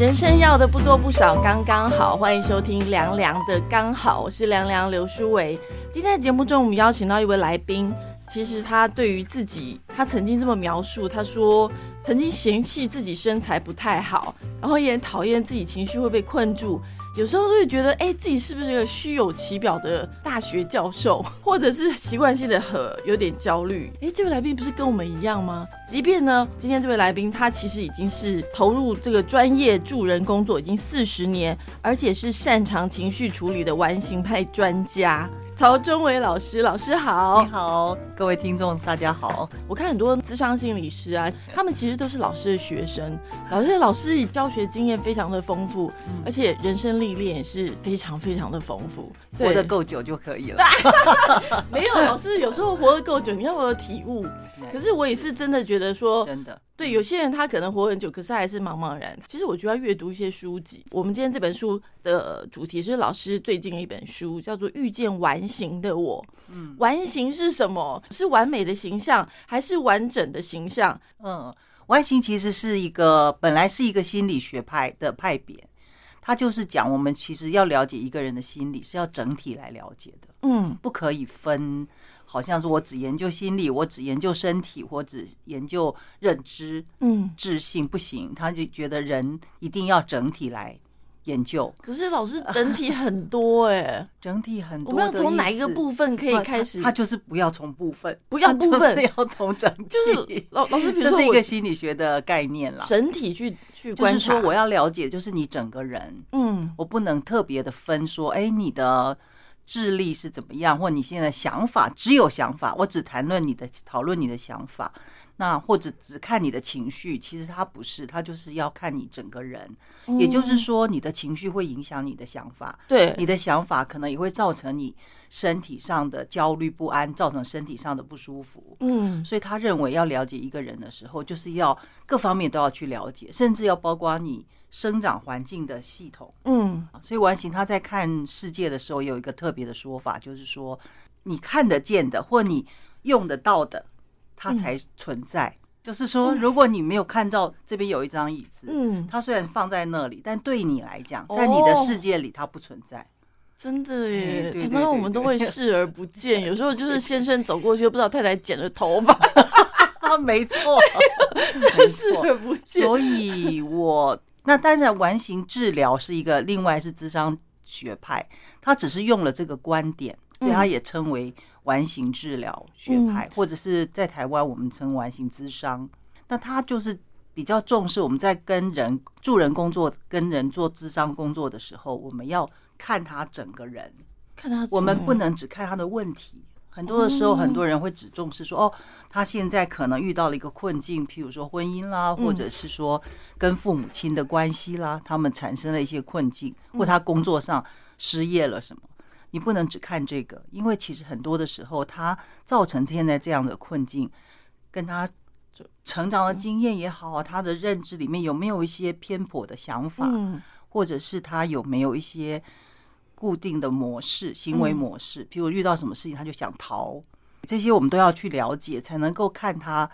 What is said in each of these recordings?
人生要的不多不少，刚刚好。欢迎收听凉凉的刚好，我是凉凉刘书伟。今天的节目中，我们邀请到一位来宾。其实他对于自己，他曾经这么描述，他说曾经嫌弃自己身材不太好，然后也讨厌自己情绪会被困住。有时候都会觉得，哎，自己是不是一个虚有其表的大学教授，或者是习惯性的和有点焦虑？哎，这位来宾不是跟我们一样吗？即便呢，今天这位来宾他其实已经是投入这个专业助人工作已经四十年，而且是擅长情绪处理的完形派专家。曹忠伟老师，老师好，你好，各位听众大家好。我看很多资商心理师啊，他们其实都是老师的学生，老师老师教学经验非常的丰富，而且人生历练也是非常非常的丰富，活得够久就可以了。没有，老师有时候活得够久，你要有体悟。可是我也是真的觉得说，真的。对，有些人他可能活很久，可是还是茫茫然。其实我觉得要阅读一些书籍。我们今天这本书的主题是老师最近的一本书，叫做《遇见完形的我》。嗯，完形是什么？是完美的形象，还是完整的形象？嗯，完形其实是一个本来是一个心理学派的派别，它就是讲我们其实要了解一个人的心理是要整体来了解的。嗯，不可以分。好像是我只研究心理，我只研究身体，或只研究认知，嗯，智性不行，他就觉得人一定要整体来研究。可是老师整体很多哎，整体很多，我们要从哪一个部分可以开始？他就是不要从部分，不要部分，要从整体。就是老老师，比如说这是一个心理学的概念了，整体去去观察。我要了解，就是你整个人，嗯，我不能特别的分说，哎，你的。智力是怎么样，或你现在想法只有想法，我只谈论你的讨论你的想法，那或者只看你的情绪，其实他不是，他就是要看你整个人。也就是说，你的情绪会影响你的想法，对，你的想法可能也会造成你身体上的焦虑不安，造成身体上的不舒服。嗯，所以他认为要了解一个人的时候，就是要各方面都要去了解，甚至要包括你。生长环境的系统，嗯，所以完形他在看世界的时候有一个特别的说法，就是说你看得见的或你用得到的，它才存在。就是说，如果你没有看到这边有一张椅子，嗯，它虽然放在那里，但对你来讲，在你的世界里它不存在。真的耶，常常我们都会视而不见。有时候就是先生走过去，不知道太太剪了头发。没错，视而不见。所以我。那当然，完形治疗是一个另外是智商学派，他只是用了这个观点，所以他也称为完形治疗学派，或者是在台湾我们称完形智商。那他就是比较重视我们在跟人助人工作、跟人做智商工作的时候，我们要看他整个人，看他，我们不能只看他的问题。很多的时候，很多人会只重视说：“哦，他现在可能遇到了一个困境，譬如说婚姻啦，或者是说跟父母亲的关系啦，他们产生了一些困境，或他工作上失业了什么。你不能只看这个，因为其实很多的时候，他造成现在这样的困境，跟他成长的经验也好啊，他的认知里面有没有一些偏颇的想法，或者是他有没有一些。”固定的模式、行为模式，譬如遇到什么事情他就想逃，这些我们都要去了解，才能够看他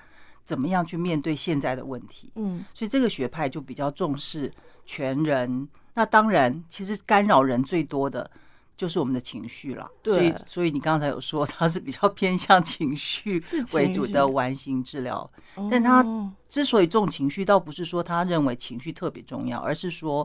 怎么样去面对现在的问题。嗯，所以这个学派就比较重视全人。那当然，其实干扰人最多的就是我们的情绪了。所以，所以你刚才有说 他是比较偏向情绪为主的完形治疗，但他之所以重情绪，倒不是说他认为情绪特别重要，而是说。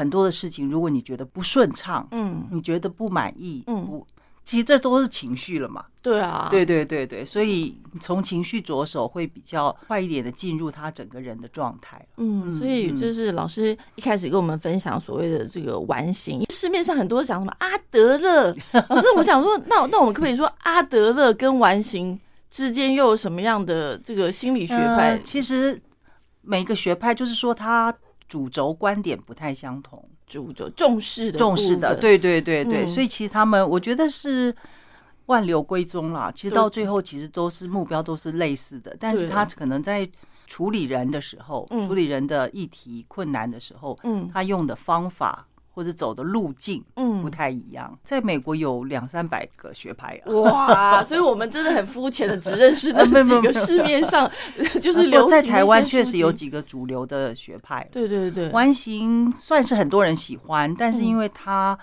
很多的事情，如果你觉得不顺畅，嗯，你觉得不满意，嗯，不，其实这都是情绪了嘛。对啊，对对对对，所以从情绪着手会比较快一点的进入他整个人的状态。嗯，所以就是老师一开始跟我们分享所谓的这个完形，市面上很多讲什么阿德勒，老师，我想说，那那我们可不可以说阿德勒跟完形之间又有什么样的这个心理学派？其实每个学派就是说他。主轴观点不太相同，主轴重视的重视的，对对对对，所以其实他们我觉得是万流归宗啦。其实到最后，其实都是目标都是类似的，但是他可能在处理人的时候，处理人的议题困难的时候，嗯，他用的方法或者走的路径嗯不太一样。在美国有两三百个学派啊。哇，所以我们真的很肤浅的，只认识 那没有没有几个市面上 就是不流行在台湾确实有，几个主流的学派，对对对，完形算是很多人喜欢，但是嗯因为他、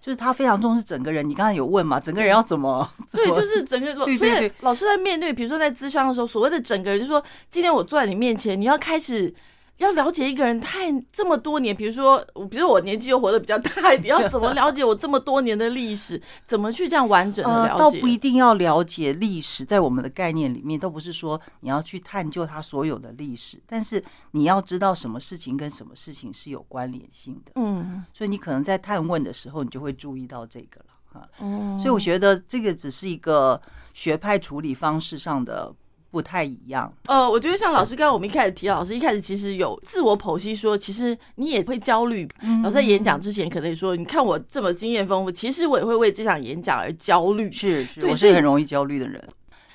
就是他非常重视整个人，你刚才有问嘛，整个人要怎么？对，就是整个，对所以对对老师在面对，比如说在咨商的时候，所谓的整个人，就是说，今天我坐在你面前，你要开始要了解一个人太这么多年，比如说，比如我年纪又活得比较大一点，要怎么了解我这么多年的历史，怎么去这样完整的呃，了解？倒不一定要了解历史，在我们的概念里面，都不是说你要去探究它所有的历史，但是你要知道什么事情跟什么事情是有关联性的，嗯，所以你可能在探问的时候，你就会注意到这个了哈。哦，所以我觉得这个只是一个学派处理方式上的不太一样。呃，我觉得像老师刚刚我们一开始提到，老师一开始其实有自我剖析说，其实你也会焦虑。嗯老师在演讲之前可能也说，你看我这么经验丰富，其实我也会为这场演讲而焦虑。是是，我是很容易焦虑的人。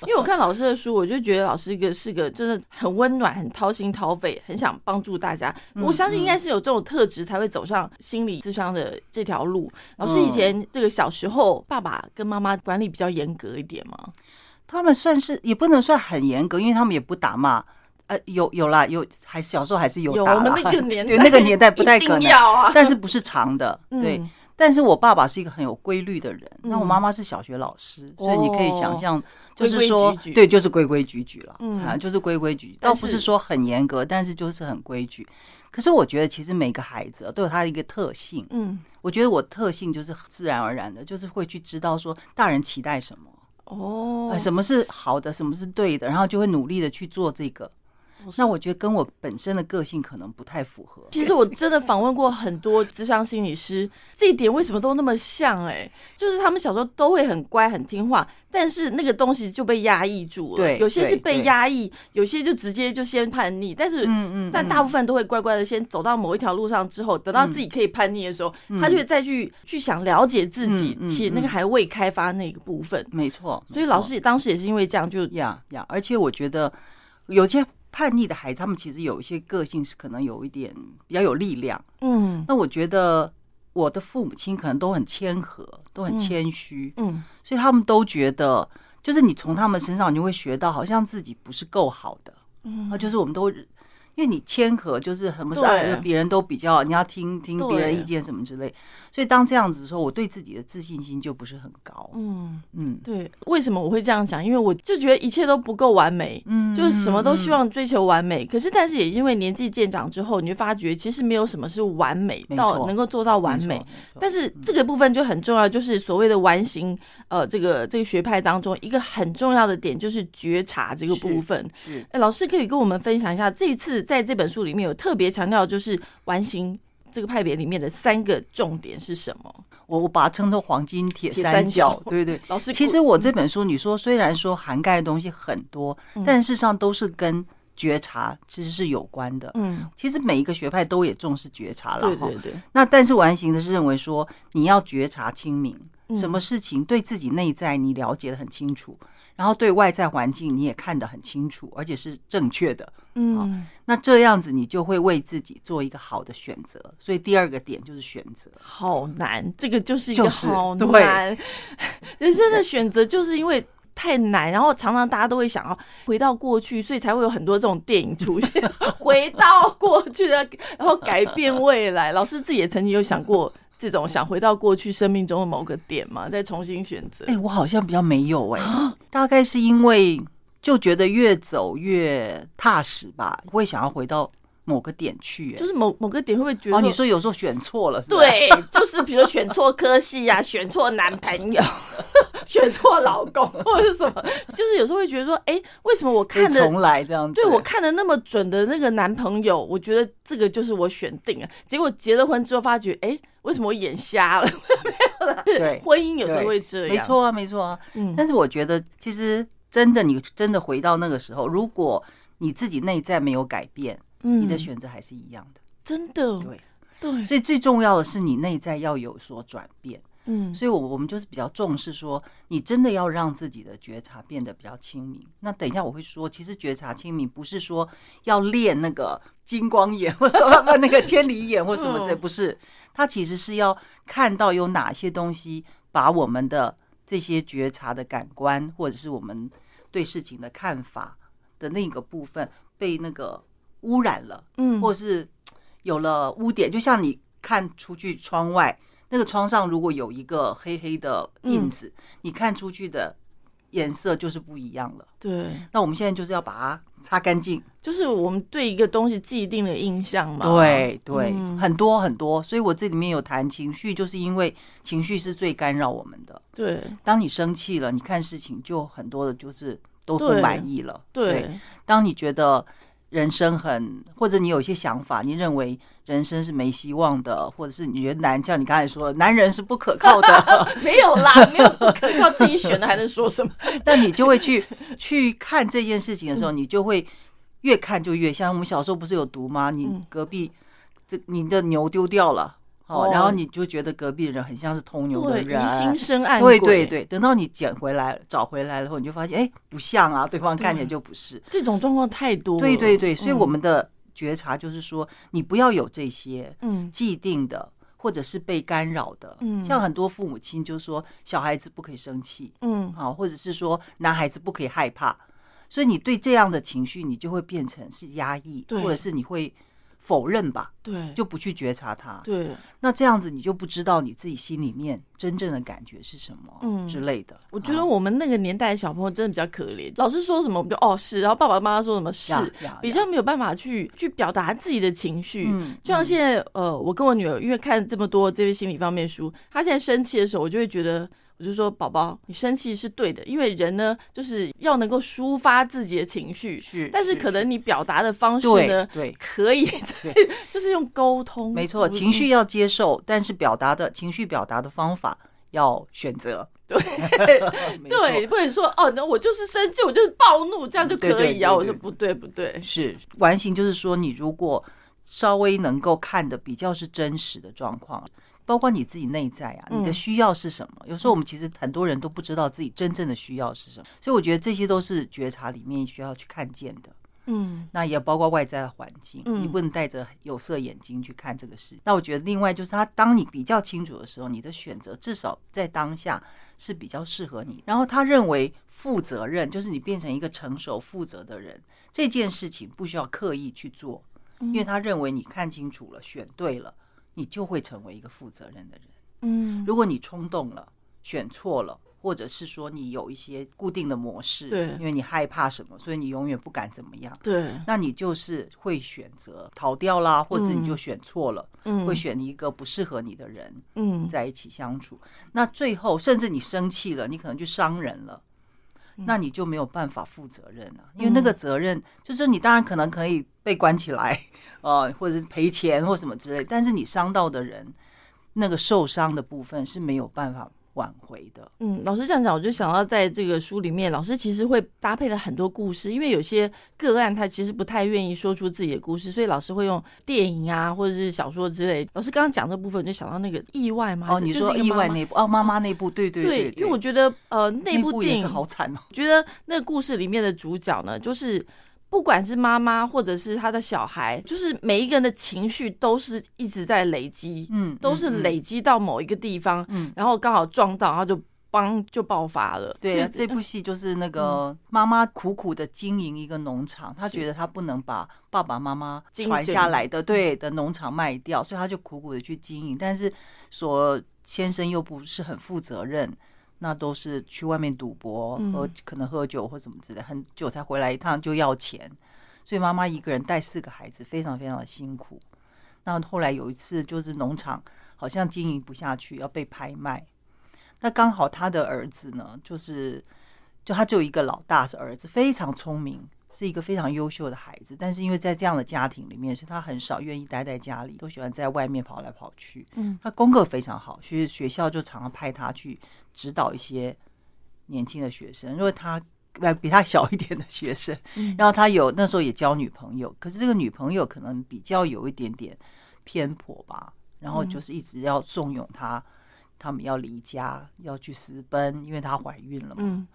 因为我看老师的书，我就觉得老师一个是个真的很温暖、很掏心掏肺、很想帮助大家。嗯我相信应该是有这种特质，才会走上心理智商的这条路。老师以嗯前这个小时候，爸爸跟妈妈管理比较严格一点吗？他们算是也不能算很严格，因为他们也不打骂。呃，有有啦，有还小时候还是有打我们那个年代，对那个年代不太可能。但是不是长的，对。嗯但是我爸爸是一个很有规律的人，那我嗯妈妈是小学老师，所以你可以想象，就规规是说矩矩，对，就是规规矩矩了，嗯啊，就是规规矩矩，倒不是说很严格，但是就是很规矩。可是我觉得，其实每个孩子都有他的一个特性。嗯，我觉得我特性就是自然而然的，就是会去知道说大人期待什么，哦呃，什么是好的，什么是对的，然后就会努力的去做这个。那我觉得跟我本身的个性可能不太符合。其实我真的访问过很多智商心理师，这一点为什么都那么像、哎，就是他们小时候都会很乖很听话，但是那个东西就被压抑住了。对有些是被压抑，有些就直接就先叛逆，但是。嗯嗯，但大部分都会乖乖的先走到某一条路上之后，等到自己可以叛逆的时候，他就会再去去想了解自己，嗯嗯其实那个还未开发那个部分。没错。所以老师也当时也是因为这样就呀呀，而且我觉得有些叛逆的孩子，他们其实有一些个性是可能有一点比较有力量。嗯那我觉得我的父母亲可能都很谦和，都很嗯谦虚，嗯所以他们都觉得，就是你从他们身上你会学到，好像自己不是够好的。嗯那，就是我们都，因为你谦和，就是什么事对啊别人都比较，你要听听别人意见什么之类。所以当这样子的时候，我对自己的自信心就不是很高。嗯，嗯对，为什么我会这样想？因为我就觉得一切都不够完美，嗯就是什么都希嗯望追求完美。可是，但是也因为年纪渐长之后，你就发觉其实没有什么是完美到能够做到完美。。但是这个部分就很重要，就是所谓的完形，呃，这个这个学派当中一个很重要的点就是觉察这个部分。是哎，老师可以跟我们分享一下，这一次在这本书里面有特别强调，就是完形这个派别里面的三个重点是什么？我我把它称作黄金铁铁三三角角，对对。老师，其实我这本书，你说虽然说涵盖的东西很多，嗯但事实上都是跟觉察其实是有关的。嗯，其实每一个学派都也重视觉察了，哈对对对，那但是完形的是认为说，你要觉察清明，嗯什么事情对自己内在你了解的很清楚，然后对外在环境你也看得很清楚，而且是正确的。嗯，那这样子你就会为自己做一个好的选择。所以第二个点就是选择。好难，这个就是一个就是好对难。人生的选择就是因为太难，然后常常大家都会想要回到过去，所以才会有很多这种电影出现，回到过去的，然后改变未来。老师自己也曾经有想过这种想回到过去生命中的某个点嘛，再重新选择。哎、我好像比较没有哎、大概是因为就觉得越走越踏实吧，不会想要回到某个点去、哎就是某某个点会不会觉得？哦，你说有时候选错了是吧？对，就是比如选错科系啊，选错男朋友，选错老公 或者是什么，就是有时候会觉得说，哎、为什么我看的可以重来这样子。对我看的那么准的那个男朋友，我觉得这个就是我选定了。结果结了婚之后，发觉，哎、为什么我眼瞎了？没有啦，对 婚姻有时候会这样，没，错啊，没错啊。嗯，但是我觉得，其实真的，你真的回到那个时候，如果你自己内在没有改变，嗯你的选择还是一样的。真的对，对，所以最重要的是你内在要有所转变。嗯所以我我们就是比较重视说，你真的要让自己的觉察变得比较清明。那等一下我会说，其实觉察清明不是说要练那个金光眼或者 不那个千里眼或什么之类，嗯不是，它其实是要看到有哪些东西把我们的这些觉察的感官，或者是我们对事情的看法的那个部分被那个污染了。嗯或是有了污点，就像你看出去窗外，那个窗上如果有一个黑黑的印子，你看出去的颜色就是不一样了。对，那我们现在就是要把它擦干净。就是我们对一个东西既定的印象嘛。对对，嗯很多很多。所以我这里面有谈情绪，就是因为情绪是最干扰我们的。对当你生气了，你看事情就很多的就是都不满意了。对当你觉得人生很，或者你有一些想法，你认为人生是没希望的，或者是你觉得男，像你刚才说的，男人是不可靠的，没有啦，没有不可靠，自己选的还能说什么？但你就会去去看这件事情的时候，你就会越看就越像。我们小时候不是有读吗？你嗯隔壁这你的牛丢掉了。哦哦，然后你就觉得隔壁的人很像是偷牛的，人，疑心 生暗鬼。对对对，等到你捡回来、找回来了后，你就发现，哎，不像啊，对方看起来就不是。这种状况太多了。对对对，所以嗯我们的觉察就是说，你不要有这些嗯既定的，或者是被干扰的。嗯像很多父母亲就说，小孩子不可以生气，嗯好，或者是说男孩子不可以害怕，所以你对这样的情绪，你就会变成是压抑，或者是你会否认吧，对，就不去觉察它。对。那这样子你就不知道你自己心里面真正的感觉是什么，嗯之类的。我觉得我们那个年代的小朋友真的比较可怜，老师说什么我们就哦是，然后爸爸妈妈说什么是，比较没有办法去去表达自己的情绪。嗯就像现在呃，我跟我女儿因为看这么多这些心理方面书，她现在生气的时候，我就会觉得。我就说，宝宝，你生气是对的，因为人呢，就是要能够抒发自己的情绪，是，但是可能你表达的方式呢，对。可以对就是用沟通，没错，嗯情绪要接受，但是表达的情绪表达的方法要选择。对 对，不能说哦，那我就是生气，我就是暴怒，这样就可以啊。我说不对，不对，是完形，就是说你如果稍微能够看的比较是真实的状况，包括你自己内在啊，嗯你的需要是什么？有时候我们其实很多人都不知道自己真正的需要是什么，所以我觉得这些都是觉察里面需要去看见的。嗯那也包括外在的环境，嗯你不能戴着有色眼睛去看这个事。那我觉得另外就是，他当你比较清楚的时候，你的选择至少在当下是比较适合你。然后他认为负责任就是你变成一个成熟负责的人，这件事情不需要刻意去做，因为他认为你看清楚了，选对了，你就会成为一个负责任的人。嗯，如果你冲动了，选错了。或者是说你有一些固定的模式，对因为你害怕什么，所以你永远不敢怎么样。对，那你就是会选择逃掉啦，或者你就选错了，嗯，会选一个不适合你的人嗯在一起相处。那最后，甚至你生气了，你可能就伤人了，嗯那你就没有办法负责任了，因为那个责任就是你当然可能可以被关起来，呃，或者是赔钱或什么之类，但是你伤到的人，那个受伤的部分是没有办法挽回的。嗯，老师这样讲，我就想到在这个书里面，老师其实会搭配了很多故事，因为有些个案他其实不太愿意说出自己的故事，所以老师会用电影啊或者是小说之类。老师刚刚讲这部分，我就想到那个意外吗，哦，你说意外那部哦，妈妈那部，对对对，对，因为我觉得呃那部电影好惨哦。我觉得那个故事里面的主角呢，就是不管是妈妈或者是他的小孩，就是每一个人的情绪都是一直在累积，嗯，都是累积到某一个地方，嗯。然后刚好撞到，然后就帮就爆发了。对这部戏就是那个妈妈苦苦的经营一个农场，她是觉得她不能把爸爸妈妈经传下来的对的农场卖掉，所以她就苦苦的去经营。但是所先生又不是很负责任，那都是去外面赌博、嗯喝可能喝酒或什么之类，很久才回来一趟就要钱，所以妈妈一个人带四个孩子，非常非常的辛苦。那后来有一次，就是农场好像经营不下去，要被拍卖。那刚好他的儿子呢，就是就他只有一个老大是儿子，非常聪明，是一个非常优秀的孩子。但是因为在这样的家庭里面，所以他很少愿意待在家里，都喜欢在外面跑来跑去。嗯他功课非常好，所以学校就常常派他去指导一些年轻的学生，因为他呃比他小一点的学生。嗯然后他有那时候也交女朋友，可是这个女朋友可能比较有一点点偏颇吧，然后就是一直要纵容他他们要离家，要去私奔，因为她怀孕了嘛。嗯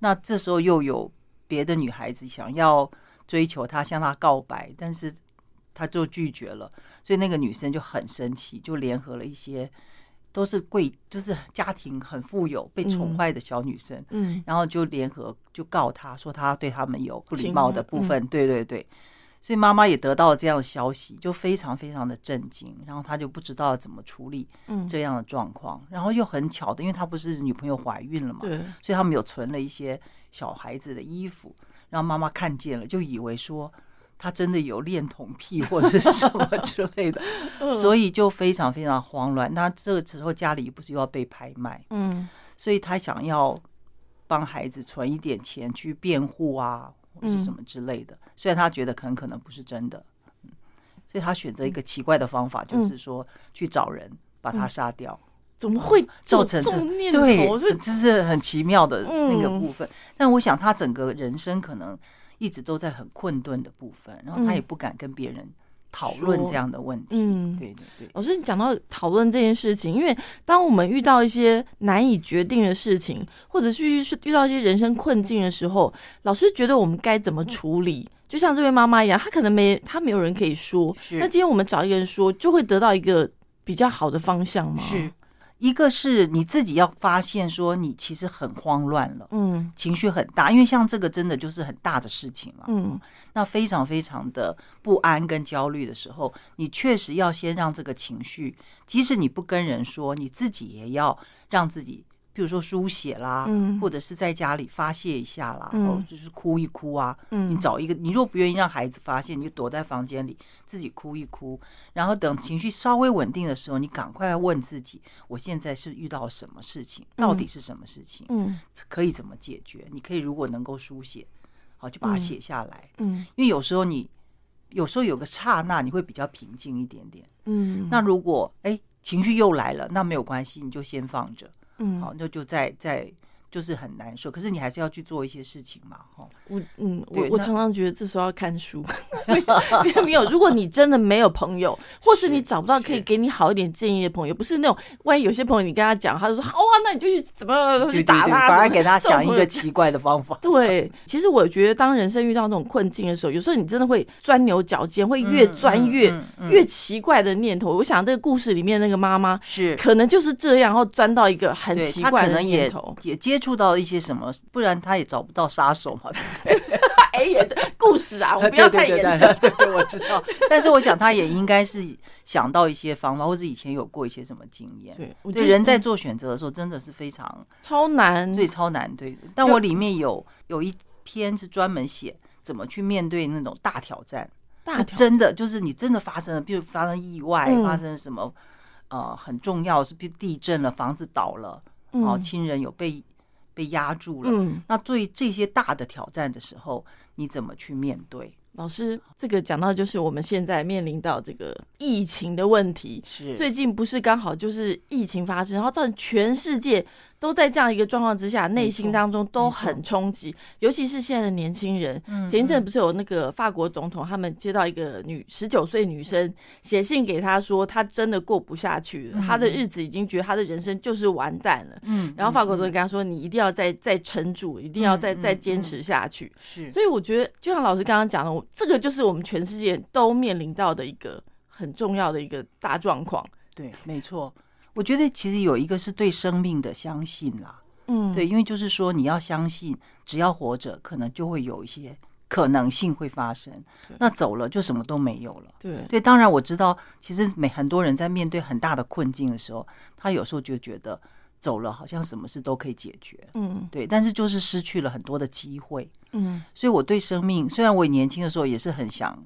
那这时候又有别的女孩子想要追求他，向他告白，但是他就拒绝了，所以那个女生就很生气，就联合了一些都是贵，就是家庭很富有、被宠坏的小女生，嗯。然后就联合就告他说他对他们有不礼貌的部侵分，对对对。所以妈妈也得到了这样的消息，就非常非常的震惊，然后她就不知道怎么处理嗯，这样的状况，然后又很巧的，因为她不是女朋友怀孕了嘛，对，所以他们有存了一些小孩子的衣服，让妈妈看见了，就以为说他真的有恋童癖或者是什么之类的，所以就非常非常慌乱。那这个时候家里不是又要被拍卖，嗯所以他想要帮孩子存一点钱去辩护啊，或是什么之类的。虽然他觉得很可能不是真的，嗯，所以他选择一个奇怪的方法，就是说去找人把他杀掉。怎么会 造成这这种念对头？，就这是很奇妙的那个嗯部分。但我想他整个人生可能一直都在很困顿的部分，然后他也不敢跟别人讨论这样的问题。嗯对对对，老师，你讲到讨论这件事情，因为当我们遇到一些难以决定的事情，或者是是遇到一些人生困境的时候，老师觉得我们该怎么处理？就像这位妈妈一样，她可能没她没有人可以说，是那今天我们找一个人说，就会得到一个比较好的方向吗？是，一个是你自己要发现说你其实很慌乱了。嗯情绪很大，因为像这个真的就是很大的事情了。嗯那非常非常的不安跟焦虑的时候，你确实要先让这个情绪，即使你不跟人说，你自己也要让自己，比如说书写啦，嗯或者是在家里发泄一下啦，嗯哦，就是哭一哭啊。嗯，你找一个，你如果不愿意让孩子发现，你就躲在房间里自己哭一哭，然后等情绪稍微稳定的时候，你赶快问自己，我现在是遇到什么事情，到底是什么事情，嗯可以怎么解决？你可以如果能够书写，好就把它嗯写下来。嗯因为有时候你有时候有个刹那，你会比较平静一点点。嗯，那如果哎情绪又来了，那没有关系，你就先放着，嗯。好，那就再再就是很难受。可是你还是要去做一些事情嘛，哈。我嗯，我我常常觉得这时候要看书，因为没有，如果你真的没有朋友，或是你找不到可以给你好一点建议的朋友，不是那种万一有些朋友你跟他讲，他就说好啊，那你就去怎么去打对，他，反而给他想一个奇怪的方法。对，其实我觉得，当人生遇到那种困境的时候，有时候你真的会钻牛角尖，会越钻嗯越、越奇怪的念头。我想这个故事里面那个妈妈是。可能就是这样，然后钻到一个很奇怪的念头。也接触到一些什么，不然他也找不到杀手嘛。哎，也对故事啊，我们不要太严重。对对对，我知道。但是我想他也应该是想到一些方法，或者以前有过一些什么经验。对，对，得人在做选择的时候真的是非常超难，所以超难对。但我里面有有一篇是专门写怎么去面对那种大挑战，大真的就是你真的发生了，比如发生意外，嗯发生什么呃很重要是比如地震了，房子倒了，然后亲人有被被压住了。嗯，那对这些大的挑战的时候，你怎么去面对？老师，这个讲到就是我们现在面临到这个疫情的问题。是最近不是刚好就是疫情发生，然后造成全世界都在这样一个状况之下，内心当中都很冲击，尤其是现在的年轻人。嗯前一阵不是有那个法国总统，他们接到一个女十九岁女生写信给他说，他真的过不下去了，她的日子已经觉得他的人生就是完蛋了。嗯然后法国总统跟他说：“你一定要再再撑住，一定要再嗯再坚持下去。”是所以我觉得，就像老师刚刚讲的，我这个就是我们全世界都面临到的一个很重要的一个大状况。对，没错。我觉得其实有一个是对生命的相信啦，嗯对，因为就是说你要相信，只要活着，可能就会有一些可能性会发生。那走了就什么都没有了。对对，当然我知道，其实每很多人在面对很大的困境的时候，他有时候就觉得走了好像什么事都可以解决，嗯对，但是就是失去了很多的机会。嗯，所以我对生命，虽然我年轻的时候也是很想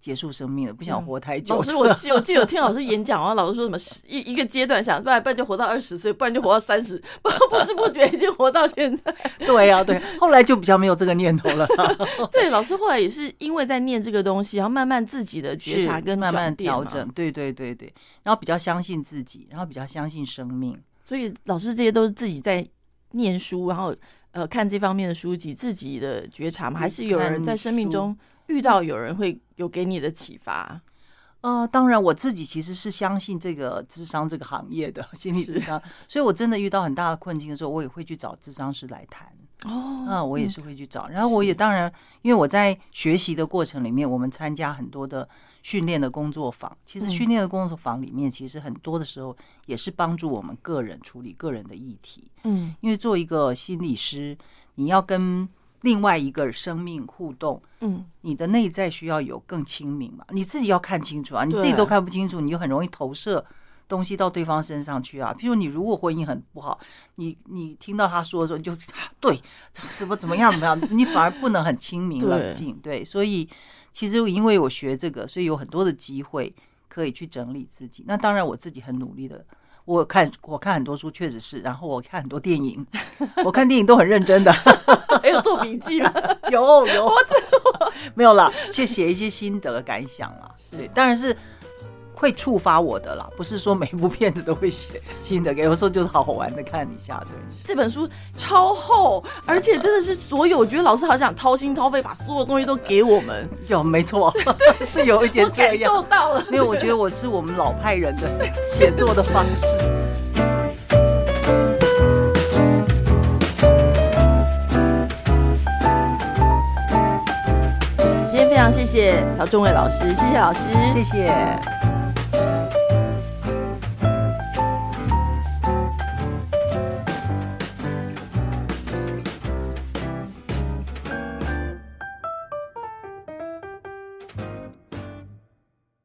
结束生命了，不想活太久老。师，我记我记得有听老师演讲，然 后老师说什么一一个阶段想，不然不然就活到二十岁，不然就活到三十，不 不知不觉已经活到现在。对呀、对，后来就比较没有这个念头了，对，老师后来也是因为在念这个东西，然后慢慢自己的觉察跟慢慢调整，对对对对，然后比较相信自己，然后比较相信生命。所以老师这些都是自己在念书，然后呃看这方面的书籍，自己的觉察吗？还是有人在生命中遇到有人会有给你的启发？呃，当然我自己其实是相信这个智商这个行业的 心理智商，所以我真的遇到很大的困境的时候，我也会去找智商师来谈。哦，嗯，我也是会去找。然后我也当然，因为我在学习的过程里面，我们参加很多的训练的工作坊。其实训练的工作坊里面，其实很多的时候也是帮助我们个人处理个人的议题。嗯因为做一个心理师，你要跟另外一个生命互动，嗯，你的内在需要有更清明嘛，你自己要看清楚啊，你自己都看不清楚，你就很容易投射东西到对方身上去啊。譬如你如果婚姻很不好，你你听到他说的时候，你就 啊对什么怎么样怎么样，你反而不能很清明冷静。对，所以其实因为我学这个，所以有很多的机会可以去整理自己。那当然我自己很努力的。我看我看很多书，确实是，然后我看很多电影，我看电影都很认真的，还有做笔记吗？有有，我没有啦，去写一些心得感想啦。对，当然是会触发我的啦，不是说每部片子都会写新的，有时候就是好好玩的看一下。对，这本书超厚，而且真的是所有，我觉得老师好想掏心掏肺，把所有东西都给我们。有没错，是有一我点这感样。受到了。因为我觉得我是我们老派人的写作的方式。今天非常谢谢曹仲伟老师，谢谢老师，谢谢。